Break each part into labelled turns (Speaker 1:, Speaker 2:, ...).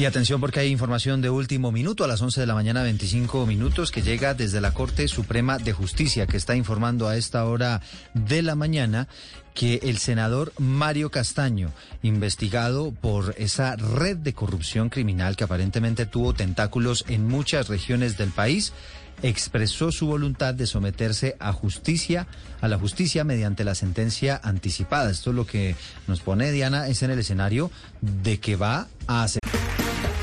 Speaker 1: Y atención porque hay información de último minuto a las 11 de la mañana 25 minutos que llega desde la Corte Suprema de Justicia que está informando a esta hora de la mañana que el senador Mario Castaño, investigado por esa red de corrupción criminal que aparentemente tuvo tentáculos en muchas regiones del país, expresó su voluntad de someterse a justicia, a la justicia mediante la sentencia anticipada. Esto es lo que nos pone Diana es en el escenario de que va a hacer.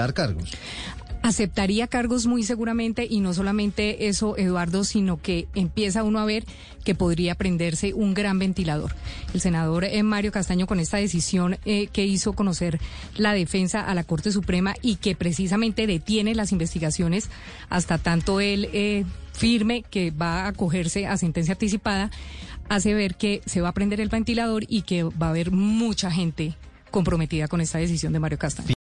Speaker 1: Dar cargos.
Speaker 2: Aceptaría cargos muy seguramente y no solamente eso, Eduardo, sino que empieza uno a ver que podría prenderse un gran ventilador. El senador eh, Mario Castaño con esta decisión eh, que hizo conocer la defensa a la Corte Suprema y que precisamente detiene las investigaciones hasta tanto él eh, firme que va a acogerse a sentencia anticipada, hace ver que se va a prender el ventilador y que va a haber mucha gente comprometida con esta decisión de Mario Castaño.